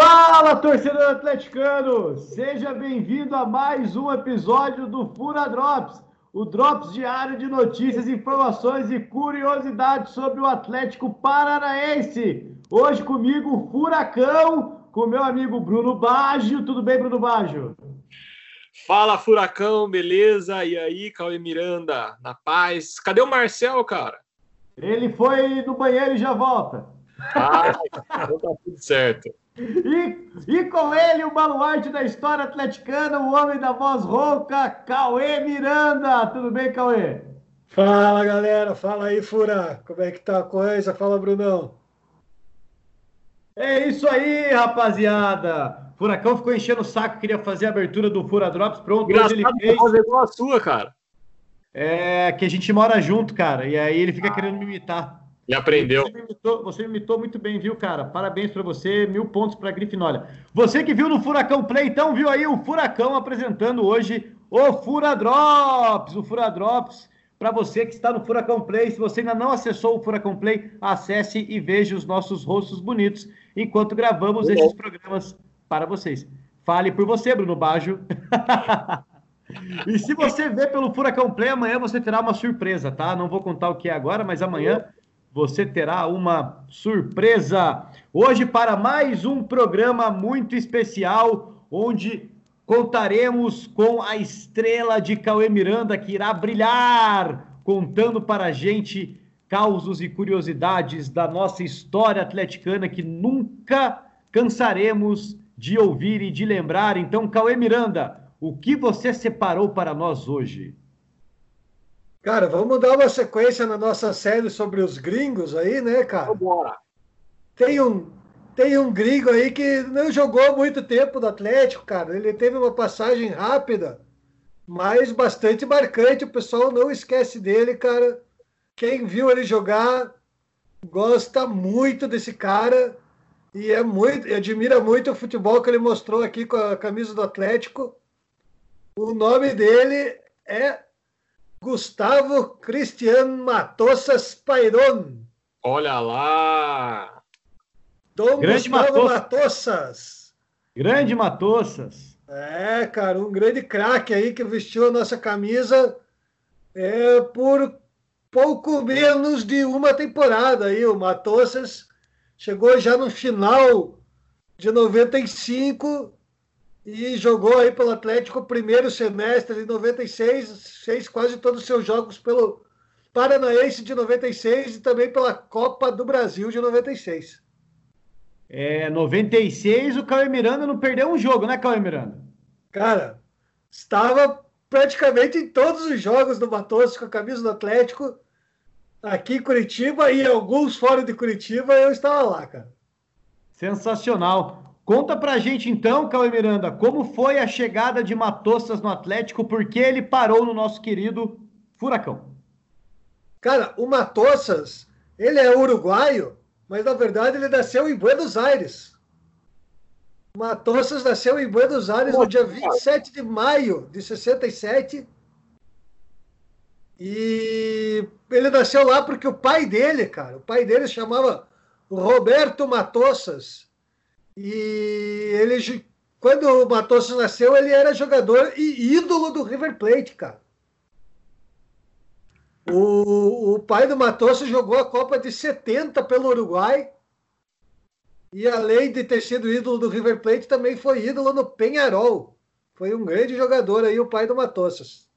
Fala, torcedor atleticano! Seja bem-vindo a mais um episódio do Fura Drops, o Drops diário de notícias, informações e curiosidades sobre o Atlético Paranaense. Hoje comigo, o Furacão, com meu amigo Bruno Baggio. Tudo bem, Bruno Baggio? Fala, Furacão, beleza? E aí, Cauê Miranda, na paz? Cadê o Marcel, cara? Ele foi no banheiro e já volta. Ah, então tá tudo certo. E, e com ele, o baluarte da história atleticana, o homem da voz rouca, Cauê Miranda. Tudo bem, Cauê? Fala, galera. Fala aí, Fura. Como é que tá a coisa? Fala, Brunão. É isso aí, rapaziada. Furacão ficou enchendo o saco, queria fazer a abertura do Fura Drops. Pronto, hoje ele fez. fazer igual a sua, cara. É que a gente mora junto, cara. E aí ele fica querendo me imitar. E aprendeu. Você imitou, você imitou muito bem, viu, cara? Parabéns para você, mil pontos para Grifinória. Você que viu no Furacão Play, então viu aí o Furacão apresentando hoje o Fura Drops. O Fura Drops, para você que está no Furacão Play, se você ainda não acessou o Furacão Play, acesse e veja os nossos rostos bonitos enquanto gravamos esses programas para vocês. Fale por você, Bruno Baggio. e se você vê pelo Furacão Play, amanhã você terá uma surpresa, tá? Não vou contar o que é agora, mas amanhã você terá uma surpresa. Hoje, para mais um programa muito especial, onde contaremos com a estrela de Cauê Miranda, que irá brilhar, contando para a gente causos e curiosidades da nossa história atleticana que nunca cansaremos de ouvir e de lembrar. Então, Cauê Miranda, o que você separou para nós hoje? Cara, vamos dar uma sequência na nossa série sobre os gringos aí, né, cara? Bora. Tem um, tem um gringo aí que não jogou muito tempo no Atlético, cara. Ele teve uma passagem rápida, mas bastante marcante. O pessoal não esquece dele, cara. Quem viu ele jogar gosta muito desse cara e é muito, admira muito o futebol que ele mostrou aqui com a camisa do Atlético. O nome dele é Gustavo Cristian Matossas Pairon. Olha lá! Dom Grande Gustavo Matossas. Matossas. Grande Matossas. É, cara, um grande craque aí que vestiu a nossa camisa é, por pouco menos de uma temporada aí. O Matossas chegou já no final de 95 e jogou aí pelo Atlético o primeiro semestre de 96, fez quase todos os seus jogos pelo Paranaense de 96 e também pela Copa do Brasil de 96. É, 96, o Cauê Miranda não perdeu um jogo, né, Cauê Miranda? Cara, estava praticamente em todos os jogos do Matos com a camisa do Atlético, aqui em Curitiba e alguns fora de Curitiba, eu estava lá, cara. Sensacional. Conta pra gente então, Cauê Miranda, como foi a chegada de Matossas no Atlético, por que ele parou no nosso querido Furacão? Cara, o Matossas, ele é uruguaio, mas na verdade ele nasceu em Buenos Aires. Matossas nasceu em Buenos Aires no dia 27 de maio de 67. E ele nasceu lá porque o pai dele, cara, o pai dele chamava Roberto Matossas. E ele, quando o Matossas nasceu, ele era jogador e ídolo do River Plate, cara. O, o pai do Matossas jogou a Copa de 70 pelo Uruguai. E além de ter sido ídolo do River Plate, também foi ídolo no Penharol. Foi um grande jogador aí, o pai do Matossas.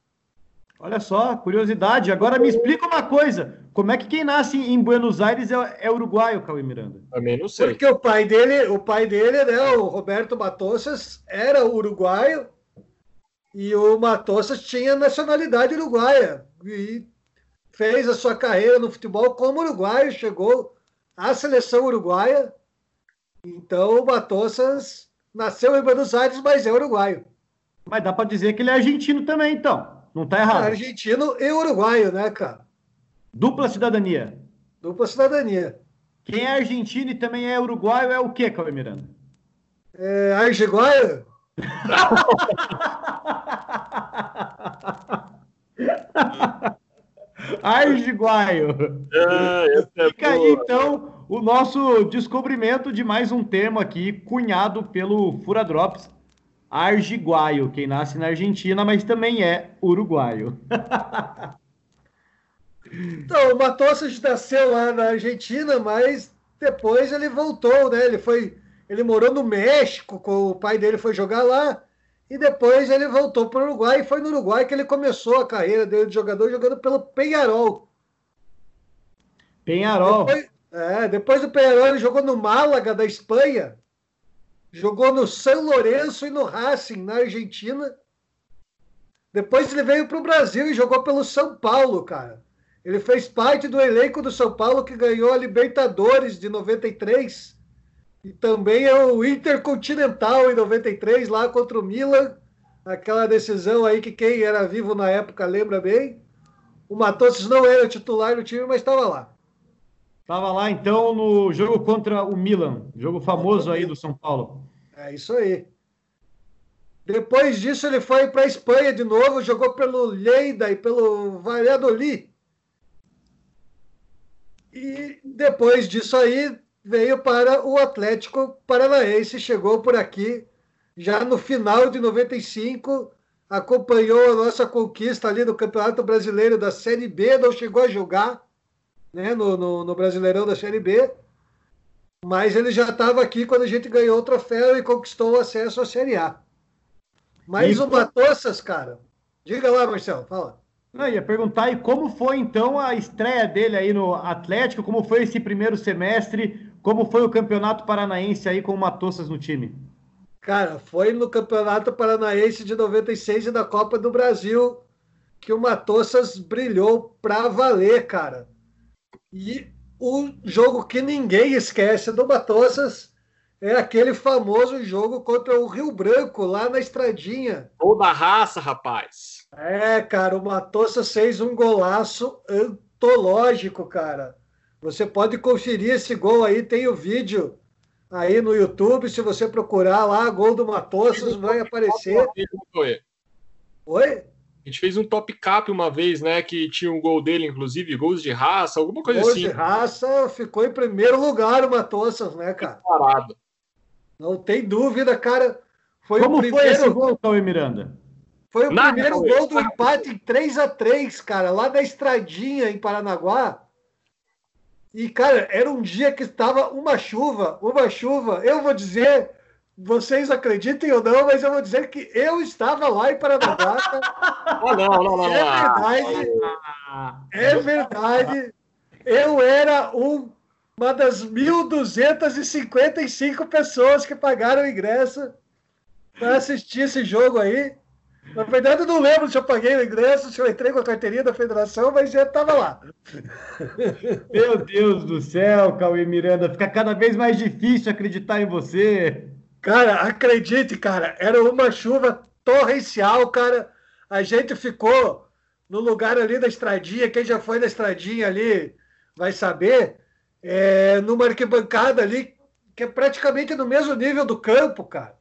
Olha só, curiosidade. Agora me explica uma coisa. Como é que quem nasce em Buenos Aires é, é uruguaio, Cauê Miranda? Também não sei. Porque o pai dele, o pai dele, né, o Roberto Matossas, era uruguaio e o Matossas tinha nacionalidade uruguaia e fez a sua carreira no futebol como uruguaio, chegou à seleção uruguaia. Então o Matossas nasceu em Buenos Aires, mas é uruguaio. Mas dá para dizer que ele é argentino também, então. Não tá errado. É argentino e uruguaio, né, cara? Dupla cidadania. Dupla cidadania. Quem é argentino e também é uruguaio é o quê, Cauê Miranda? É argiguaio? Argiguaio. Ah, essa é Fica aí, boa. então, o nosso descobrimento de mais um termo aqui, cunhado pelo Fura Drops, argiguaio, quem nasce na Argentina, mas também é uruguaio. então, o Matossas nasceu lá na Argentina, mas depois ele voltou, né? Ele foi, ele morou no México, com o pai dele foi jogar lá, e depois ele voltou para o Uruguai, e foi no Uruguai que ele começou a carreira dele de jogador, jogando pelo Penharol. Penharol. Depois, é, depois do Penharol ele jogou no Málaga, da Espanha, jogou no São Lourenço e no Racing, na Argentina. Depois ele veio para o Brasil e jogou pelo São Paulo, cara. Ele fez parte do elenco do São Paulo que ganhou a Libertadores de 93 e também é o Intercontinental em 93 lá contra o Milan. Aquela decisão aí que quem era vivo na época lembra bem. O Matos não era titular do time, mas estava lá. Estava lá, então, no jogo contra o Milan, jogo famoso aí do São Paulo. É isso aí. Depois disso, ele foi para a Espanha de novo, jogou pelo Lleida e pelo Valladolid. E depois disso aí, veio para o Atlético Paranaense, chegou por aqui já no final de 95, acompanhou a nossa conquista ali no Campeonato Brasileiro da Série B, não chegou a jogar né, no, no, no Brasileirão da Série B, mas ele já estava aqui quando a gente ganhou o troféu e conquistou o acesso à Série A. Mas e o Matossas, cara, diga lá, Marcelo, fala. Não, ia perguntar e como foi então a estreia dele aí no Atlético, como foi esse primeiro semestre, como foi o Campeonato Paranaense aí com o Matossas no time? Cara, foi no Campeonato Paranaense de 96 e da Copa do Brasil que o Matossas brilhou pra valer, cara. E o jogo que ninguém esquece do Matossas é aquele famoso jogo contra o Rio Branco, lá na Estradinha. Ou da raça, rapaz. É, cara, o Matossas fez um golaço antológico, cara. Você pode conferir esse gol aí, tem o vídeo aí no YouTube. Se você procurar lá, gol do Matossas, vai aparecer. Oi? A gente fez um top cap uma vez, né? Que tinha um gol dele, inclusive, gols de raça, alguma coisa gols assim. Gols de raça ficou em primeiro lugar o Matossas, né, cara? Parado. Não tem dúvida, cara. Foi Como o primeiro... foi esse gol, Cauê Miranda? Foi o Nada, primeiro gol do empate em 3 a 3 cara, lá da Estradinha, em Paranaguá. E, cara, era um dia que estava uma chuva, uma chuva. Eu vou dizer, vocês acreditem ou não, mas eu vou dizer que eu estava lá em Paranaguá. Oh, não, não, não, é verdade. É verdade. Eu era um, uma das 1.255 pessoas que pagaram o ingresso para assistir esse jogo aí. Na verdade, eu não lembro se eu paguei o ingresso, se eu entrei com a carteirinha da federação, mas já estava lá. Meu Deus do céu, Cauê Miranda, fica cada vez mais difícil acreditar em você. Cara, acredite, cara, era uma chuva torrencial, cara. A gente ficou no lugar ali da estradinha, quem já foi na estradinha ali vai saber, é, numa arquibancada ali, que é praticamente no mesmo nível do campo, cara.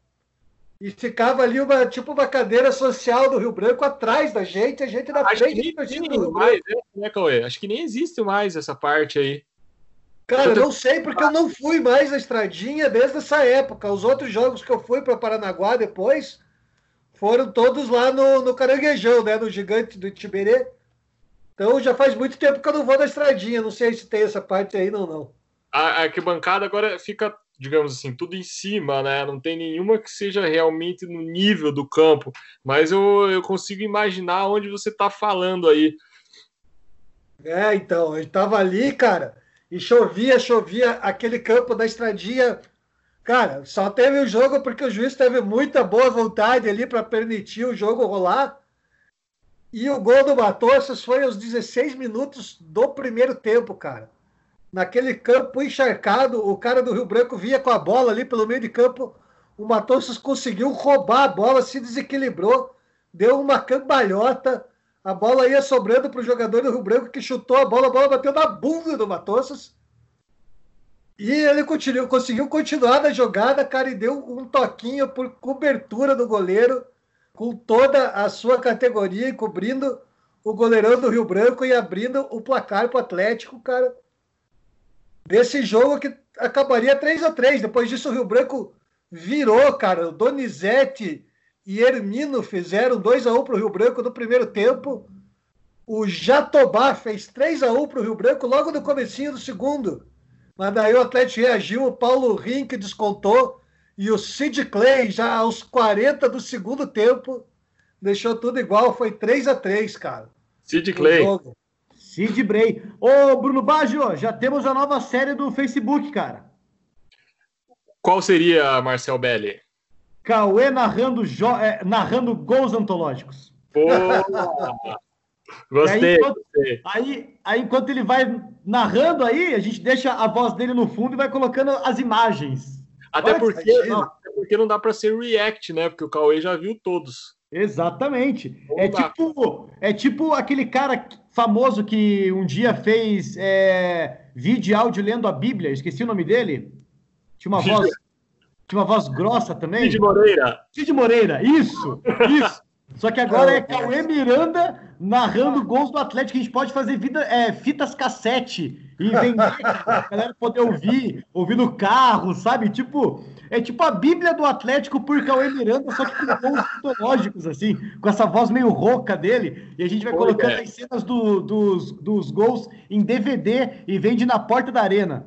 E ficava ali uma, tipo uma cadeira social do Rio Branco atrás da gente, a gente na Acho frente do Rio mais, né, Cauê? Acho que nem existe mais essa parte aí. Cara, eu não sei porque eu não fui mais na estradinha desde essa época. Os outros jogos que eu fui para Paranaguá depois foram todos lá no, no Caranguejão, né? No Gigante do Tiberê. Então já faz muito tempo que eu não vou na estradinha. Não sei se tem essa parte aí, não, não. A arquibancada agora fica, digamos assim, tudo em cima, né? Não tem nenhuma que seja realmente no nível do campo. Mas eu, eu consigo imaginar onde você está falando aí. É, então, eu estava ali, cara e chovia, chovia, aquele campo da estradinha. Cara, só teve o jogo porque o juiz teve muita boa vontade ali para permitir o jogo rolar. E o gol do Matossas foi aos 16 minutos do primeiro tempo, cara. Naquele campo encharcado, o cara do Rio Branco vinha com a bola ali pelo meio de campo. O Matossas conseguiu roubar a bola, se desequilibrou, deu uma cambalhota a bola ia sobrando para o jogador do Rio Branco que chutou a bola, a bola bateu na bunda do Matossas. E ele continuou, conseguiu continuar na jogada, cara, e deu um toquinho por cobertura do goleiro, com toda a sua categoria e cobrindo o goleirão do Rio Branco e abrindo o placar para o Atlético, cara. Desse jogo que acabaria 3 a 3 Depois disso, o Rio Branco virou, cara. O Donizete e Hermino fizeram 2 a 1 para o Rio Branco no primeiro tempo. O Jatobá fez 3 a 1 para o Rio Branco logo no comecinho do segundo. Mas daí o Atlético reagiu, o Paulo Rink descontou e o Sid Clay, já aos 40 do segundo tempo, deixou tudo igual. Foi 3 a 3 cara. Sid Clay. Sid Bray. Ô, Bruno Baggio, já temos a nova série do Facebook, cara. Qual seria, Marcel Belli? Cauê narrando, jo... é, narrando gols antológicos. Pô! Gostei, aí, enquanto, gostei. Aí, aí, enquanto ele vai narrando aí, a gente deixa a voz dele no fundo e vai colocando as imagens. Até porque, não, até porque não dá para ser react, né? Porque o Cauê já viu todos. Exatamente. é tipo, é tipo aquele cara famoso que um dia fez é, vídeo e áudio lendo a Bíblia. Esqueci o nome dele. Tinha uma voz, tinha uma voz grossa também. Cid Moreira. Cid Moreira, isso, isso. Só que agora é Cauê Miranda narrando gols do Atlético. A gente pode fazer vida, é, fitas cassete e vender, a galera poder ouvir, ouvir no carro, sabe? Tipo, é tipo a Bíblia do Atlético por Cauê Miranda, só que com gols mitológicos, assim, com essa voz meio rouca dele. E a gente vai colocando é. as cenas do, dos, dos gols em DVD e vende na porta da arena.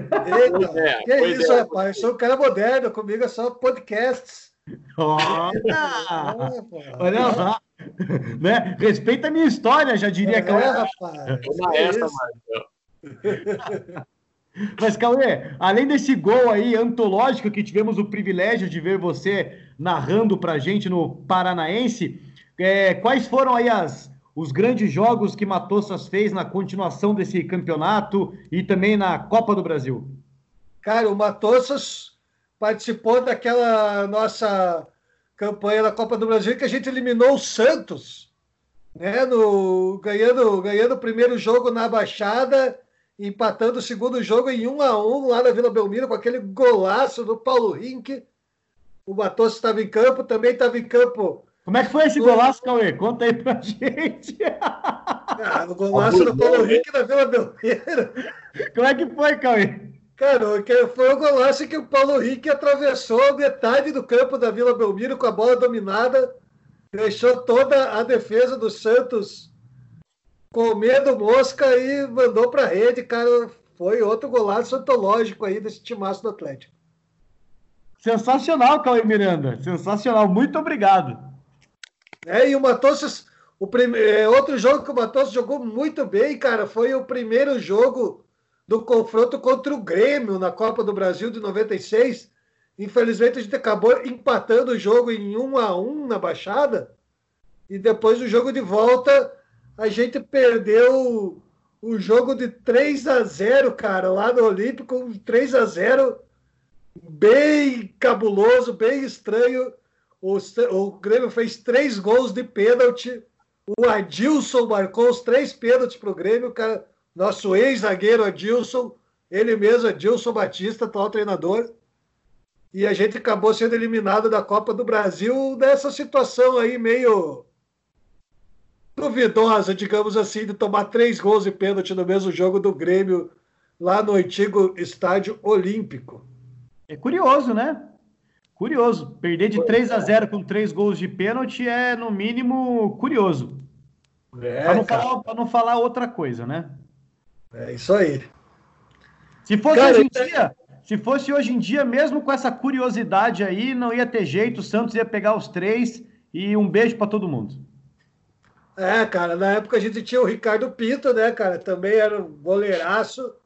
Eita, é, que isso, é. rapaz? Eu sou um cara moderno, comigo é só podcasts. Olha, olha lá. Né? Respeita a minha história, já diria é, Cauê. Rapaz, essa, Mas, Cauê, além desse gol aí antológico que tivemos o privilégio de ver você narrando pra gente no Paranaense, é, quais foram aí as, os grandes jogos que Matossas fez na continuação desse campeonato e também na Copa do Brasil? Cara, o Matossas participou daquela nossa campanha da Copa do Brasil que a gente eliminou o Santos, né? No, ganhando, ganhando o primeiro jogo na Baixada, empatando o segundo jogo em 1 a 1 lá na Vila Belmiro com aquele golaço do Paulo Rink. O Matos estava em campo, também estava em campo. Como é que foi esse golaço, Cauê? Conta aí pra gente. Ah, o golaço do Paulo Rink na Vila Belmiro. Como é que foi, Cauê? Cara, foi o golaço que o Paulo Henrique atravessou metade do campo da Vila Belmiro com a bola dominada, deixou toda a defesa do Santos com medo mosca e mandou para a rede, cara. Foi outro golaço antológico aí desse timaço do Atlético. Sensacional, Cauê Miranda. Sensacional. Muito obrigado. É, e o Matos, o prime... É, outro jogo que o Matos jogou muito bem, cara, foi o primeiro jogo do confronto contra o Grêmio na Copa do Brasil de 96. Infelizmente, a gente acabou empatando o jogo em 1 a 1 na Baixada. E depois do jogo de volta, a gente perdeu o jogo de 3 a 0 cara, lá no Olímpico, 3 a 0 bem cabuloso, bem estranho. O, Grêmio fez três gols de pênalti. O Adilson marcou os três pênaltis para o Grêmio, nosso ex-zagueiro Adilson, ele mesmo, Adilson Batista, atual treinador. E a gente acabou sendo eliminado da Copa do Brasil nessa situação aí meio duvidosa, digamos assim, de tomar três gols de pênalti no mesmo jogo do Grêmio, lá no antigo Estádio Olímpico. É curioso, né? Curioso. Perder de 3 a 0 com três gols de pênalti é, no mínimo, curioso. É, para não, falar, não falar outra coisa, né? É isso aí. Se fosse Cara, hoje em dia, se fosse hoje em dia, mesmo com essa curiosidade aí, não ia ter jeito, o Santos ia pegar os três e um beijo para todo mundo. É, cara, na época a gente tinha o Ricardo Pinto, né, cara? Também era um goleiraço.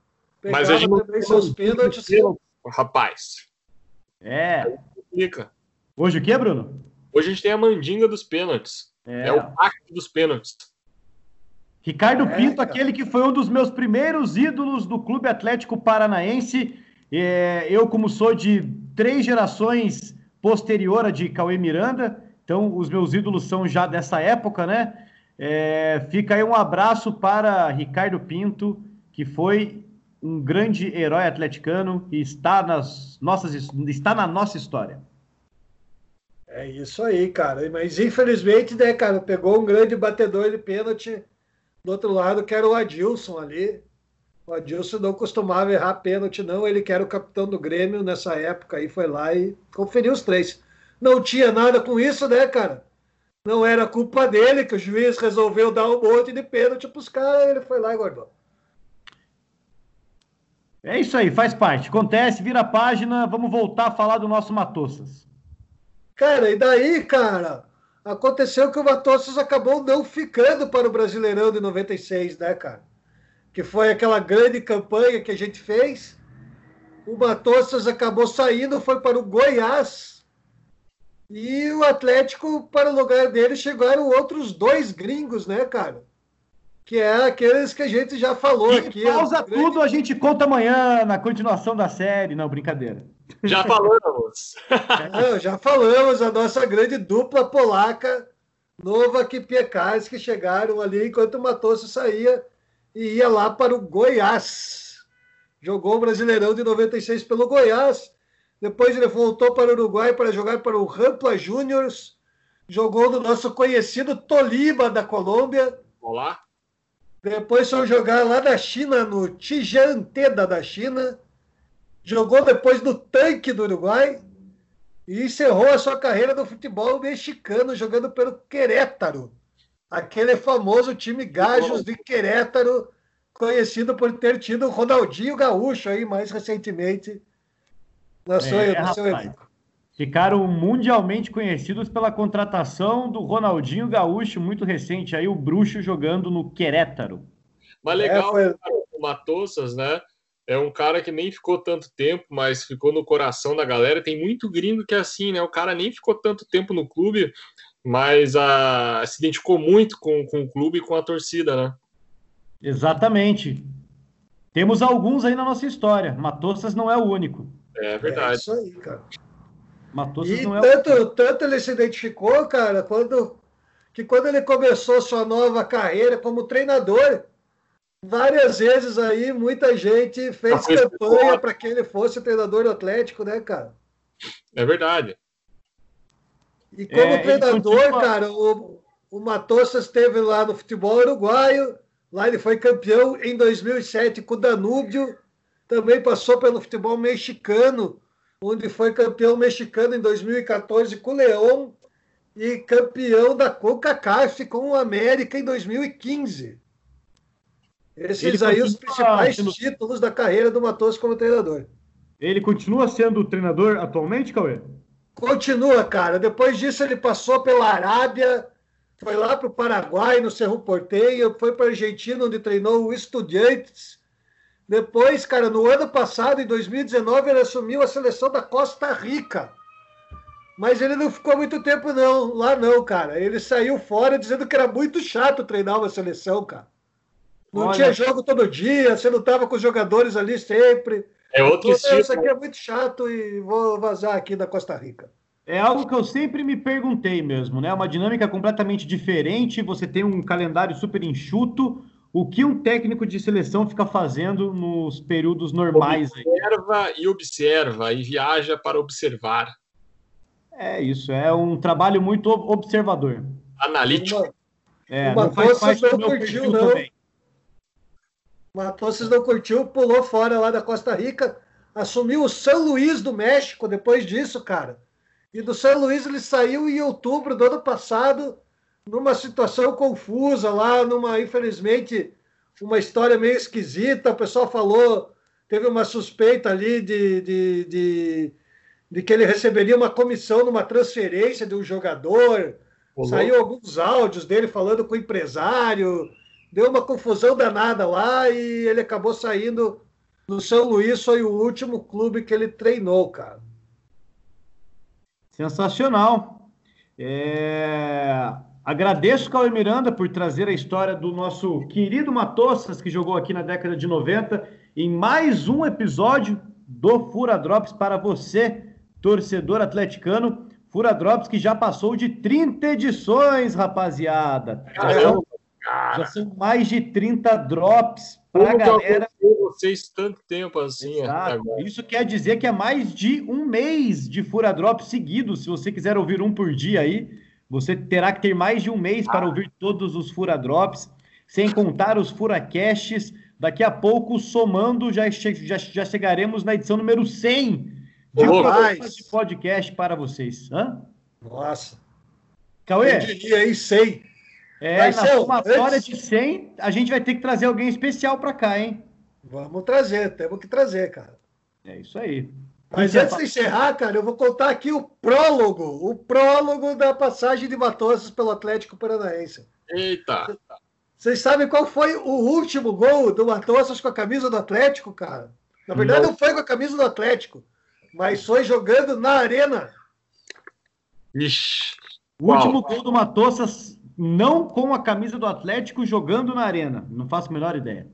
Mas a gente não também seus pênaltis. Rapaz. É. Fica. Hoje o que, Bruno? Hoje a gente tem a mandinga dos pênaltis. É, é o pacto dos pênaltis. Ricardo é, Pinto, cara. aquele que foi um dos meus primeiros ídolos do Clube Atlético Paranaense. É, eu, como sou de três gerações posterior a de Cauê Miranda, então os meus ídolos são já dessa época, né? É, fica aí um abraço para Ricardo Pinto, que foi um grande herói atleticano e está, nas nossas, está na nossa história. É isso aí, cara. Mas infelizmente, né, cara, pegou um grande batedor de pênalti do outro lado, que era o Adilson ali. O Adilson não costumava errar pênalti, não. Ele que era o capitão do Grêmio nessa época aí, foi lá e conferiu os três. Não tinha nada com isso, né, cara? Não era culpa dele que o juiz resolveu dar um monte de pênalti pros caras, ele foi lá e guardou. É isso aí, faz parte. Acontece, vira a página, vamos voltar a falar do nosso Matossas. Cara, e daí, cara, aconteceu que o Matossas acabou não ficando para o Brasileirão de 96, né, cara? Que foi aquela grande campanha que a gente fez. O Matossas acabou saindo, foi para o Goiás. E o Atlético, para o lugar dele, chegaram outros dois gringos, né, cara? Que é aqueles que a gente já falou e aqui. Pausa tudo, a gente conta amanhã na continuação da série. Não, brincadeira. Já falamos. Não, já falamos, a nossa grande dupla polaca, Nova Kipiekars, que chegaram ali enquanto o Matoso saía e ia lá para o Goiás. Jogou o Brasileirão de 96 pelo Goiás. Depois ele voltou para o Uruguai para jogar para o Rampla Juniors. Jogou no nosso conhecido Tolima da Colômbia. Olá. Depois foi jogar lá na China, no Tijananteda da China. Jogou depois no Tanque do Uruguai. E encerrou a sua carreira no futebol mexicano, jogando pelo Querétaro. Aquele famoso time Gajos de Querétaro, conhecido por ter tido o Ronaldinho Gaúcho aí mais recentemente na sua, É, no seu rapaz. Ficaram mundialmente conhecidos pela contratação do Ronaldinho Gaúcho, muito recente, aí o Bruxo jogando no Querétaro. Mas legal, É, foi- o Matossas, né? É um cara que nem ficou tanto tempo, mas ficou no coração da galera. Tem muito gringo que é assim, né? O cara nem ficou tanto tempo no clube, mas ah, se identificou muito com, com o clube e com a torcida, né? Exatamente. Temos alguns aí na nossa história. Matossas não é o único. É É verdade. isso aí, cara. E não é o único. tanto, tanto ele se identificou, cara, quando, que quando ele começou sua nova carreira como treinador, várias vezes aí muita gente fez foi campanha para que ele fosse treinador do Atlético, né, cara? É verdade. E como É, treinador, continua- cara, o, o Matossas esteve lá no futebol uruguaio, lá ele foi campeão em 2007 com o Danúbio, também passou pelo futebol mexicano, onde foi campeão mexicano em 2014 com o León e campeão da CONCACAF com o América em 2015. Esses Ele aí os principais sendo- títulos da carreira do Matossas como treinador. Ele continua sendo treinador atualmente, Cauê? Continua, cara. Depois disso, ele passou pela Arábia, foi lá para o Paraguai, no Cerro Porteño, foi para a Argentina, onde treinou o Estudiantes. Depois, cara, no ano passado, em 2019, ele assumiu a seleção da Costa Rica. Mas ele não ficou muito tempo, não. Lá não, cara. Ele saiu fora dizendo que era muito chato treinar uma seleção, cara. Não Olha- tinha jogo todo dia, você não estava com os jogadores ali sempre. É outro estilo. Isso aqui é muito chato e vou vazar aqui da Costa Rica. É algo que eu sempre me perguntei mesmo, né? Uma dinâmica completamente diferente. Você tem um calendário super enxuto. O que um técnico de seleção fica fazendo nos períodos normais aí? Observa e observa e viaja para observar. É isso, é um trabalho muito ob- observador. Analítico. Uma- É, Uma não faz coisa parte do não meu curtiu, perfil não. também. Matossas não curtiu, pulou fora lá da Costa Rica, assumiu o São Luís do México depois disso, cara. E do São Luís ele saiu em outubro do ano passado, numa situação confusa lá, numa, infelizmente, uma história meio esquisita. O pessoal falou, teve uma suspeita ali de, de, de, de que ele receberia uma comissão numa transferência de um jogador. Rolou. Saiu alguns áudios dele falando com o empresário, deu uma confusão danada lá e ele acabou saindo do São Luís, foi o último clube que ele treinou, cara. Sensacional. É, Agradeço, Cauê Miranda, por trazer a história do nosso querido Matossas, que jogou aqui na década de 90, em mais um episódio do Fura Drops para você, torcedor atleticano. Fura Drops que já passou de 30 edições, rapaziada. Já são, já mais de 30 drops para a galera. vocês tanto tempo assim? Agora? Isso quer dizer que é mais de um mês de Fura Drop seguido. Se você quiser ouvir um por dia aí, você terá que ter mais de um mês para ouvir todos os Fura Drops, sem contar os Furacasts. Daqui a pouco, somando, já, já, já chegaremos na edição número 100 de, oh, de podcast para vocês. Hã? Nossa. Cauê? Eu diria aí 100. É, Vai na somatória antes... de 100, a gente vai ter que trazer alguém especial para cá, hein? Vamos trazer, temos que trazer, cara. É isso aí. Mas antes de encerrar, cara, eu vou contar aqui o prólogo, o prólogo da passagem de Matosas pelo Atlético Paranaense. Eita! Vocês sabem qual foi o último gol do Matosas com a camisa do Atlético, cara? Na verdade, não, não foi com a camisa do Atlético, mas foi jogando na arena. Ixi. O último gol do Matossas não com a camisa do Atlético jogando na arena. Não faço a menor ideia.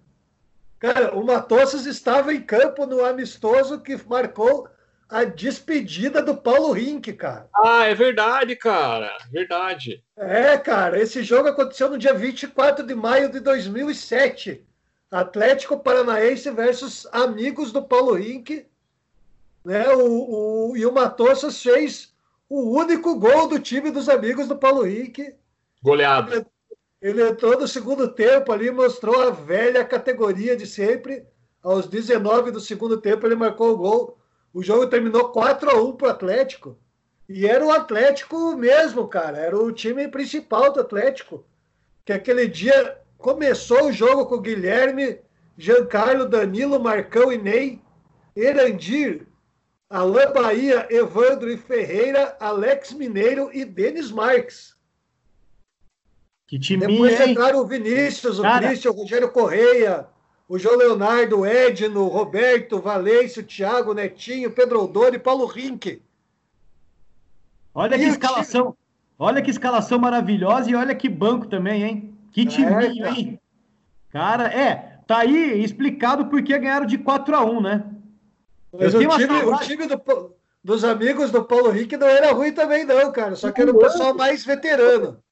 Cara, o Matossas estava em campo no amistoso que marcou a despedida do Paulo Rink, cara. Ah, é verdade, cara. Verdade. É, cara. Esse jogo aconteceu no dia 24 de maio de 2007. Atlético Paranaense versus amigos do Paulo Rink. Né? O, o, e o Matossas fez o único gol do time dos amigos do Paulo Rink. Goleado. Ele entrou no segundo tempo ali, mostrou a velha categoria de sempre. Aos 19 do segundo tempo, ele marcou o gol. O jogo terminou 4 a 1 para o Atlético. E era o Atlético mesmo, cara. Era o time principal do Atlético. Que aquele dia começou o jogo com Guilherme, Giancarlo, Danilo, Marcão e Ney, Erandir, Alain Bahia, Evandro e Ferreira, Alex Mineiro e Denis Marques. Que time Depois entraram o Vinícius, o Cara... Christian, o Rogério Correia, o João Leonardo, o Edno, o Roberto, o Valêncio, o Thiago, o Netinho, Pedro Aldoni e Paulo Rink. Olha e que escalação. Time... Olha que escalação maravilhosa e olha que banco também, hein? Que time, é, hein? Cara, é, tá aí explicado porque ganharam de 4 a 1 né? Mas o time, o time do, dos amigos do Paulo Rink não era ruim também, não, cara. Só que era o pessoal mais veterano.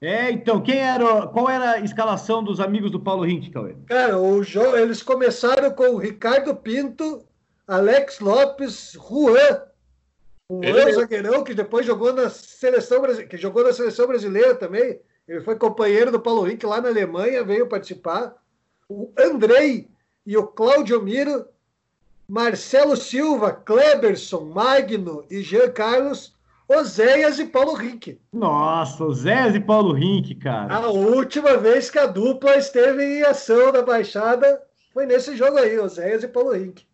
É, então, quem era, qual era a escalação dos amigos do Paulo Rink, Cauê? Cara, o jogo, eles começaram com o Ricardo Pinto, Alex Lopes, Juan, o Juan zagueirão, que depois jogou na seleção que jogou na seleção brasileira também. Ele foi companheiro do Paulo Rink lá na Alemanha, veio participar. O Andrei e o Cláudio Miro, Marcelo Silva, Kleberson, Magno e Jean Carlos, Oséias e Paulo Rink. Nossa, Oséias e Paulo Rink, cara. A última vez que a dupla esteve em ação na Baixada foi nesse jogo aí, Oséias e Paulo Rink.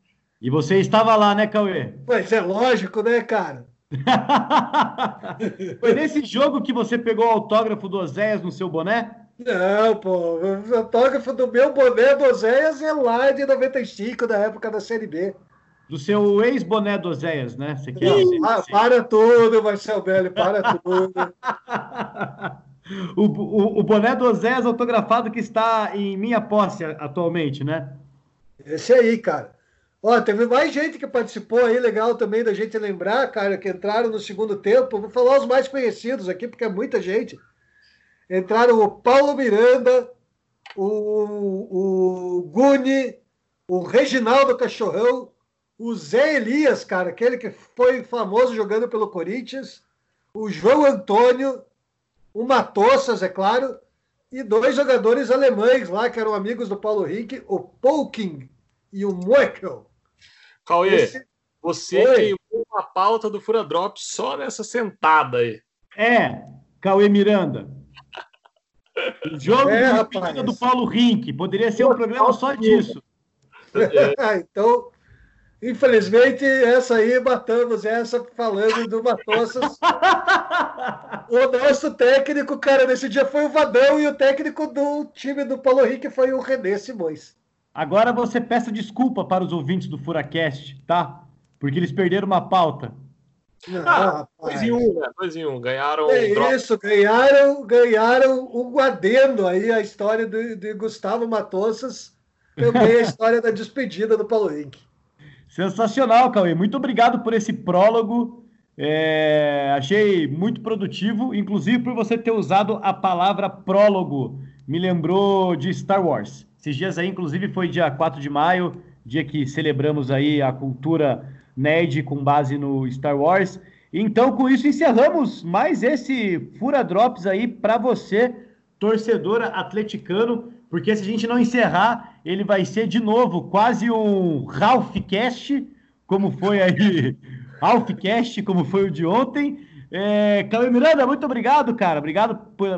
E você estava lá, né, Cauê? Pois é lógico, né, cara? foi nesse jogo que você pegou o autógrafo do Oséias no seu boné? Não, pô. O autógrafo do meu boné do Oséias é lá de 95, da época da Série B do seu ex-boné do Zéias, né? Você quer, ah, para tudo, Marcel Belli, para tudo. o, o, o, boné do Zéias autografado que está em minha posse atualmente, né? Esse aí, cara. Ó, teve mais gente que participou aí, legal também da gente lembrar, cara, que entraram no segundo tempo. Vou falar os mais conhecidos aqui, porque é muita gente. Entraram o Paulo Miranda, o, o Guni, o Reginaldo Cachorrão, o Zé Elias, cara, aquele que foi famoso jogando pelo Corinthians, o João Antônio, o Matossas, é claro, e dois jogadores alemães lá, que eram amigos do Paulo Henrique, o Polking e o Moekel. Cauê, Esse... você Oi. queimou a pauta do Fura Drop só nessa sentada aí. É, Cauê Miranda. O jogo é, do, do Paulo Rink. Poderia ser um programa só disso. É. então, Infelizmente, essa aí matamos essa falando do Matossas. o nosso técnico, cara, nesse dia foi o Vadão e o técnico do time do Paulo Henrique foi o René Simões. Agora você peça desculpa para os ouvintes do Furacast, tá? Porque eles perderam uma pauta. Não, ah, dois em um, né? Dois em um. Ganharam. É um isso, ganharam, ganharam um adendo aí, a história de, de Gustavo Matossas, também a história da despedida do Paulo Henrique. Sensacional, Cauê. Muito obrigado por esse prólogo. É, achei muito produtivo, inclusive por você ter usado a palavra prólogo. Me lembrou de Star Wars. Esses dias aí, inclusive, foi dia 4 de maio, dia que celebramos aí a cultura nerd com base no Star Wars. Então, com isso, encerramos mais esse Fura Drops aí para você, torcedora atleticano. Porque se a gente não encerrar, ele vai ser de novo quase um Ralph Cast, como foi aí, Ralph Cast, como foi o de ontem. É, Miranda, muito obrigado, cara. Obrigado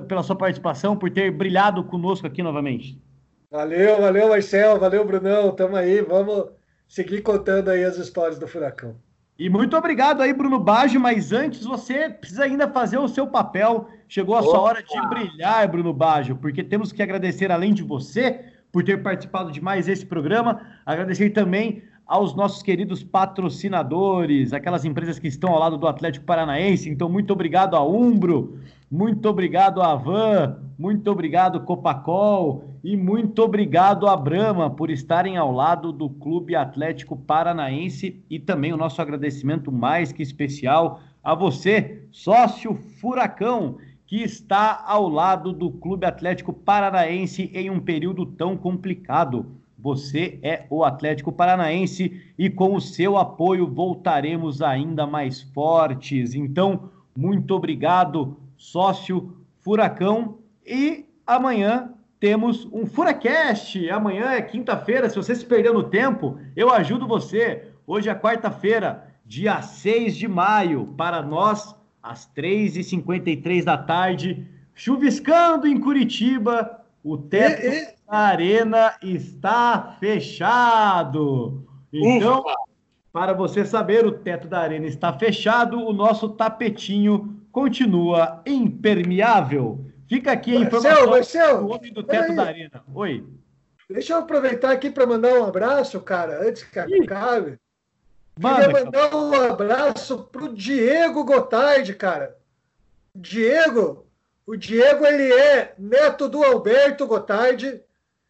pela sua participação, por ter brilhado conosco aqui novamente. Valeu, valeu, Marcel, valeu, Brunão. Tamo aí, vamos seguir contando aí as histórias do Furacão. E muito obrigado aí, Bruno Baggio, mas antes você precisa ainda fazer o seu papel. Chegou a Opa. sua hora de brilhar, Bruno Baggio, porque temos que agradecer, além de você, por ter participado de mais esse programa, agradecer também aos nossos queridos patrocinadores, aquelas empresas que estão ao lado do Atlético Paranaense. Então, muito obrigado a Umbro, muito obrigado a Van, muito obrigado Copacol e muito obrigado a Brama por estarem ao lado do Clube Atlético Paranaense e também o nosso agradecimento mais que especial a você, sócio Furacão, que está ao lado do Clube Atlético Paranaense em um período tão complicado. Você é o Atlético Paranaense e com o seu apoio voltaremos ainda mais fortes. Então, muito obrigado, sócio Furacão. E amanhã temos um Furacast. Amanhã é quinta-feira. Se você se perdeu no tempo, eu ajudo você. Hoje é quarta-feira, dia 6 de maio, para nós, às 3h53 da tarde, chuviscando em Curitiba. O teto e, e... arena está fechado. Então, Ufa. para você saber, o teto da arena está fechado, o nosso tapetinho continua impermeável. Fica aqui a informação Marcel, do homem do teto aí. da arena. Oi. Deixa eu aproveitar aqui para mandar um abraço, cara, antes que acabe. Manda, Queria mandar um abraço pro Diego Gotardi, cara. Diego, o Diego ele é neto do Alberto Gotardi,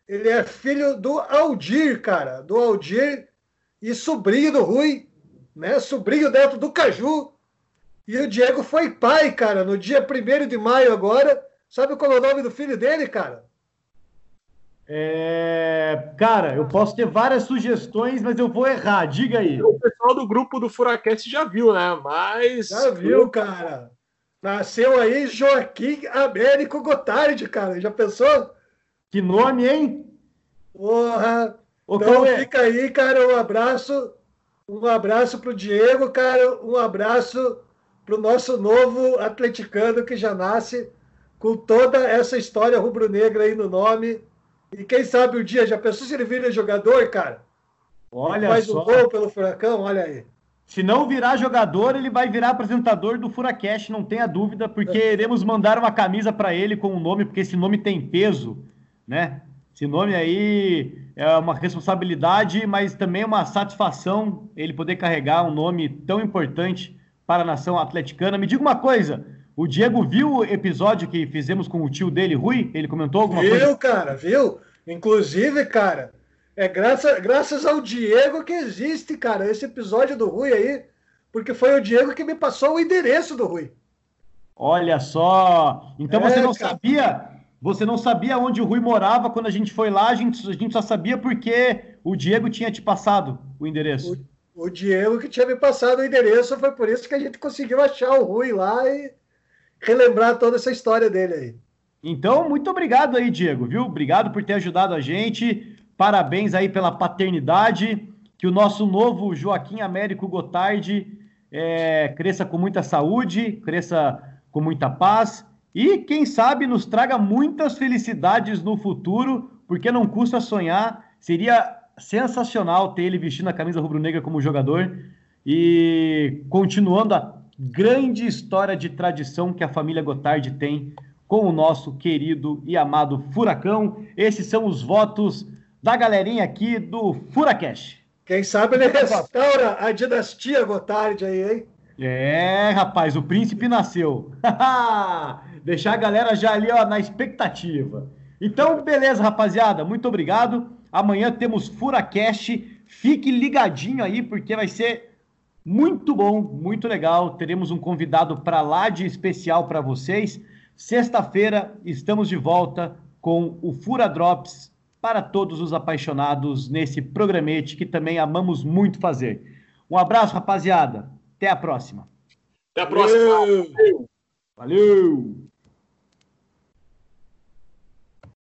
ele é filho do Aldir, cara, do Aldir e sobrinho do Rui, né? Sobrinho neto do Caju. E o Diego foi pai, cara, no dia 1 de maio agora. Sabe qual é o nome do filho dele, cara? É... Cara, eu posso ter várias sugestões, mas eu vou errar. Diga aí. O pessoal do grupo do Furacast já viu, né? Mas. Já viu, cara. Nasceu aí Joaquim Américo Gotardi, cara. Já pensou? Que nome, hein? Porra! Ô, então é? fica aí, cara, um abraço. Um abraço pro Diego, cara. Um abraço pro nosso novo atleticano que já nasce com toda essa história rubro-negra aí no nome. E quem sabe o dia, já pensou se ele vira jogador, cara? Olha faz só. Faz um gol pelo Furacão, olha aí. Se não virar jogador, ele vai virar apresentador do Furacast, não tenha dúvida, porque é. iremos mandar uma camisa para ele com o um nome, porque esse nome tem peso, né? Esse nome aí é uma responsabilidade, mas também uma satisfação ele poder carregar um nome tão importante para a nação atleticana. Me diga uma coisa, o Diego viu o episódio que fizemos com o tio dele, Rui? Ele comentou alguma viu, coisa? Viu, cara, viu? Inclusive, cara, é graças, graças ao Diego que existe, cara, esse episódio do Rui aí, porque foi o Diego que me passou o endereço do Rui. Olha só. Então é, você não cara. sabia, você não sabia onde o Rui morava quando a gente foi lá, a gente, a gente só sabia porque o Diego tinha te passado o endereço. O, o Diego que tinha me passado o endereço, foi por isso que a gente conseguiu achar o Rui lá e relembrar toda essa história dele aí. Então, muito obrigado aí, Diego, viu? Obrigado por ter ajudado a gente. Parabéns aí pela paternidade. Que o nosso novo Joaquim Américo Gotardi é, cresça com muita saúde, cresça com muita paz e, quem sabe, nos traga muitas felicidades no futuro, porque não custa sonhar. Seria sensacional ter ele vestindo a camisa rubro-negra como jogador e continuando a grande história de tradição que a família Gotardi tem com o nosso querido e amado Furacão. Esses são os votos da galerinha aqui do Furacash. Quem sabe ele restaura a dinastia Gotardi aí, hein? É, rapaz, o príncipe nasceu. Deixar a galera já ali ó, na expectativa. Então, beleza, rapaziada. Muito obrigado. Amanhã temos Furacast. Fique ligadinho aí, porque vai ser muito bom, muito legal. Teremos um convidado para lá de especial para vocês. Sexta-feira estamos de volta com o Fura Drops para todos os apaixonados nesse programete que também amamos muito fazer. Um abraço, rapaziada. Até a próxima. Até a próxima. Valeu. Valeu.